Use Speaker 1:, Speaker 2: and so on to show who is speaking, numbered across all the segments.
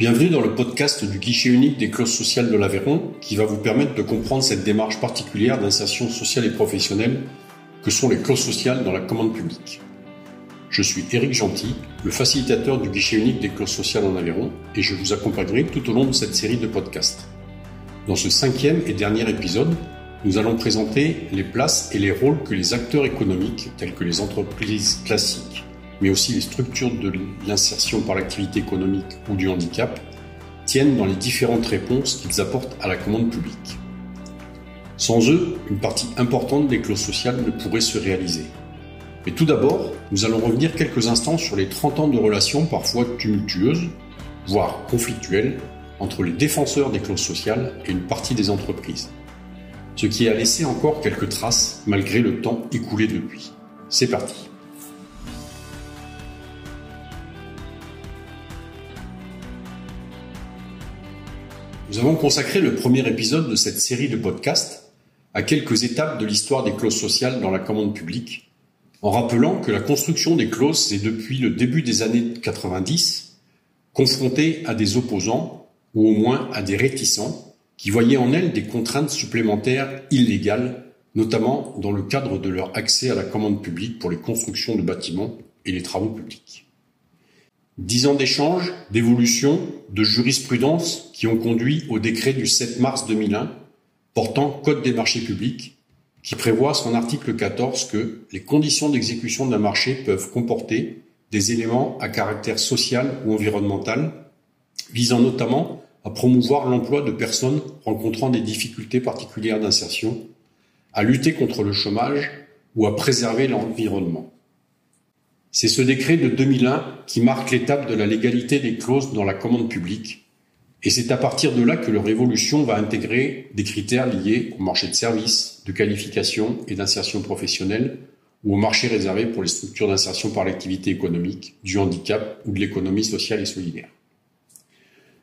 Speaker 1: Bienvenue dans le podcast du guichet unique des clauses sociales de l'Aveyron qui va vous permettre de comprendre cette démarche particulière d'insertion sociale et professionnelle que sont les clauses sociales dans la commande publique. Je suis Éric Gentil, le facilitateur du guichet unique des clauses sociales en Aveyron et je vous accompagnerai tout au long de cette série de podcasts. Dans ce cinquième et dernier épisode, nous allons présenter les places et les rôles que les acteurs économiques, tels que les entreprises classiques, mais aussi les structures de l'insertion par l'activité économique ou du handicap, tiennent dans les différentes réponses qu'ils apportent à la commande publique. Sans eux, une partie importante des clauses sociales ne pourrait se réaliser. Mais tout d'abord, nous allons revenir quelques instants sur les 30 ans de relations parfois tumultueuses, voire conflictuelles, entre les défenseurs des clauses sociales et une partie des entreprises. Ce qui a laissé encore quelques traces malgré le temps écoulé depuis. C'est parti. Nous avons consacré le premier épisode de cette série de podcasts à quelques étapes de l'histoire des clauses sociales dans la commande publique, en rappelant que la construction des clauses est depuis le début des années 90 confrontée à des opposants, ou au moins à des réticents, qui voyaient en elles des contraintes supplémentaires illégales, notamment dans le cadre de leur accès à la commande publique pour les constructions de bâtiments et les travaux publics. Dix ans d'échanges, d'évolution, de jurisprudence qui ont conduit au décret du 7 mars 2001 portant Code des marchés publics qui prévoit son article 14 que les conditions d'exécution d'un marché peuvent comporter des éléments à caractère social ou environnemental visant notamment à promouvoir l'emploi de personnes rencontrant des difficultés particulières d'insertion, à lutter contre le chômage ou à préserver l'environnement. C'est ce décret de 2001 qui marque l'étape de la légalité des clauses dans la commande publique, et c'est à partir de là que leur évolution va intégrer des critères liés au marché de services, de qualification et d'insertion professionnelle, ou au marché réservé pour les structures d'insertion par l'activité économique, du handicap ou de l'économie sociale et solidaire.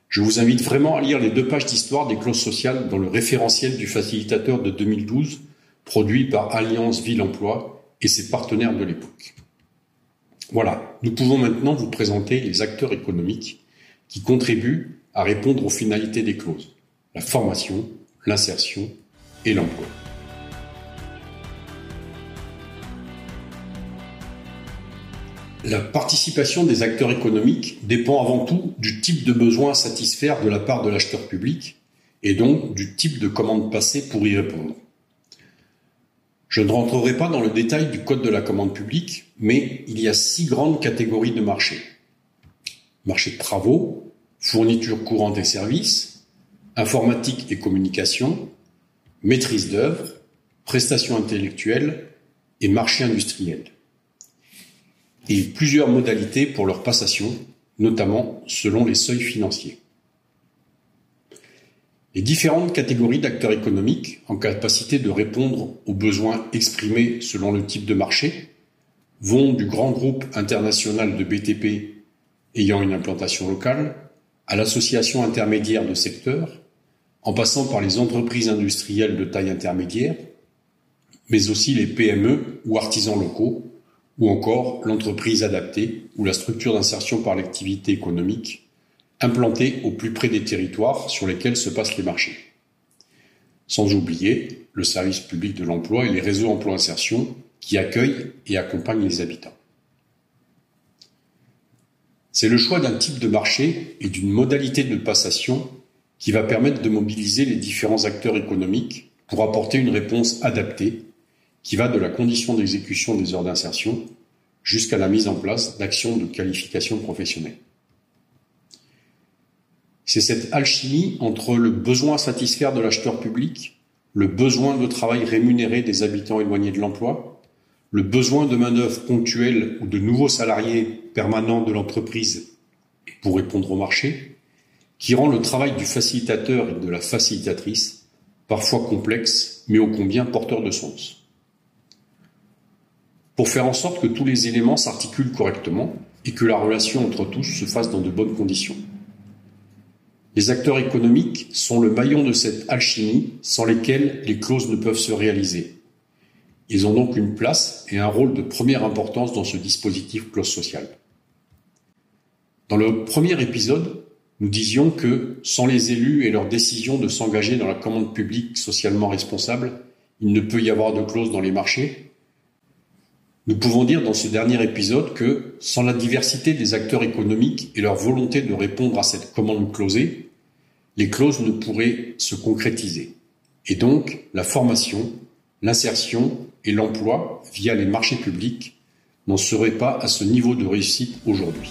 Speaker 1: Je vous invite vraiment à lire les deux pages d'histoire des clauses sociales dans le référentiel du facilitateur de 2012, produit par Alliance Ville Emploi et ses partenaires de l'époque. Voilà, nous pouvons maintenant vous présenter les acteurs économiques qui contribuent à répondre aux finalités des clauses, la formation, l'insertion et l'emploi. La participation des acteurs économiques dépend avant tout du type de besoin à satisfaire de la part de l'acheteur public et donc du type de commande passée pour y répondre. Je ne rentrerai pas dans le détail du code de la commande publique, mais il y a six grandes catégories de marchés. Marché de travaux, fourniture courante et services, informatique et communication, maîtrise d'œuvre, prestations intellectuelles et marché industriel. Et plusieurs modalités pour leur passation, notamment selon les seuils financiers. Les différentes catégories d'acteurs économiques en capacité de répondre aux besoins exprimés selon le type de marché vont du grand groupe international de BTP ayant une implantation locale à l'association intermédiaire de secteur, en passant par les entreprises industrielles de taille intermédiaire, mais aussi les PME ou artisans locaux, ou encore l'entreprise adaptée ou la structure d'insertion par l'activité économique implantés au plus près des territoires sur lesquels se passent les marchés. Sans oublier le service public de l'emploi et les réseaux emploi-insertion qui accueillent et accompagnent les habitants. C'est le choix d'un type de marché et d'une modalité de passation qui va permettre de mobiliser les différents acteurs économiques pour apporter une réponse adaptée qui va de la condition d'exécution des heures d'insertion jusqu'à la mise en place d'actions de qualification professionnelle. C'est cette alchimie entre le besoin à satisfaire de l'acheteur public, le besoin de travail rémunéré des habitants éloignés de l'emploi, le besoin de main-d'œuvre ponctuelle ou de nouveaux salariés permanents de l'entreprise pour répondre au marché, qui rend le travail du facilitateur et de la facilitatrice parfois complexe, mais ô combien porteur de sens. Pour faire en sorte que tous les éléments s'articulent correctement et que la relation entre tous se fasse dans de bonnes conditions. Les acteurs économiques sont le maillon de cette alchimie sans lesquels les clauses ne peuvent se réaliser. Ils ont donc une place et un rôle de première importance dans ce dispositif clause sociale. Dans le premier épisode, nous disions que sans les élus et leur décision de s'engager dans la commande publique socialement responsable, il ne peut y avoir de clause dans les marchés. Nous pouvons dire dans ce dernier épisode que sans la diversité des acteurs économiques et leur volonté de répondre à cette commande clausée, les clauses ne pourraient se concrétiser. Et donc, la formation, l'insertion et l'emploi via les marchés publics n'en seraient pas à ce niveau de réussite aujourd'hui.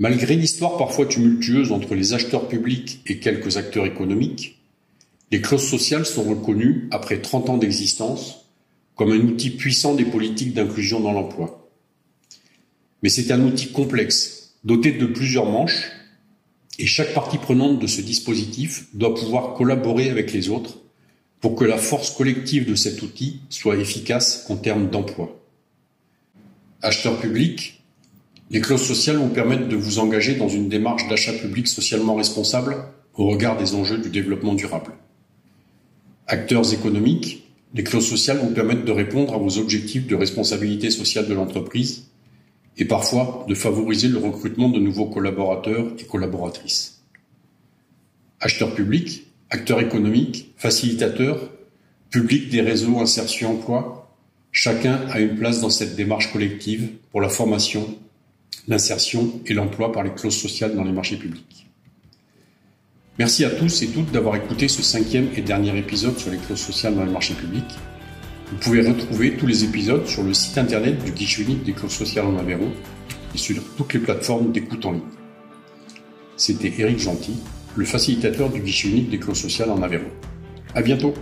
Speaker 1: Malgré l'histoire parfois tumultueuse entre les acheteurs publics et quelques acteurs économiques, les clauses sociales sont reconnues, après 30 ans d'existence, comme un outil puissant des politiques d'inclusion dans l'emploi. Mais c'est un outil complexe, doté de plusieurs manches, et chaque partie prenante de ce dispositif doit pouvoir collaborer avec les autres pour que la force collective de cet outil soit efficace en termes d'emploi. Acheteurs publics, les clauses sociales vous permettent de vous engager dans une démarche d'achat public socialement responsable au regard des enjeux du développement durable. Acteurs économiques, les clauses sociales vous permettent de répondre à vos objectifs de responsabilité sociale de l'entreprise et parfois de favoriser le recrutement de nouveaux collaborateurs et collaboratrices. Acheteurs publics, acteurs économiques, facilitateurs, public des réseaux insertion emploi, chacun a une place dans cette démarche collective pour la formation, l'insertion et l'emploi par les clauses sociales dans les marchés publics. Merci à tous et toutes d'avoir écouté ce cinquième et dernier épisode sur les clauses sociales dans les marchés publics. Vous pouvez retrouver tous les épisodes sur le site internet du guichet unique des clauses sociales en Aveyron et sur toutes les plateformes d'écoute en ligne. C'était Éric Gentil, le facilitateur du guichet unique des clauses sociales en Aveyron. À bientôt!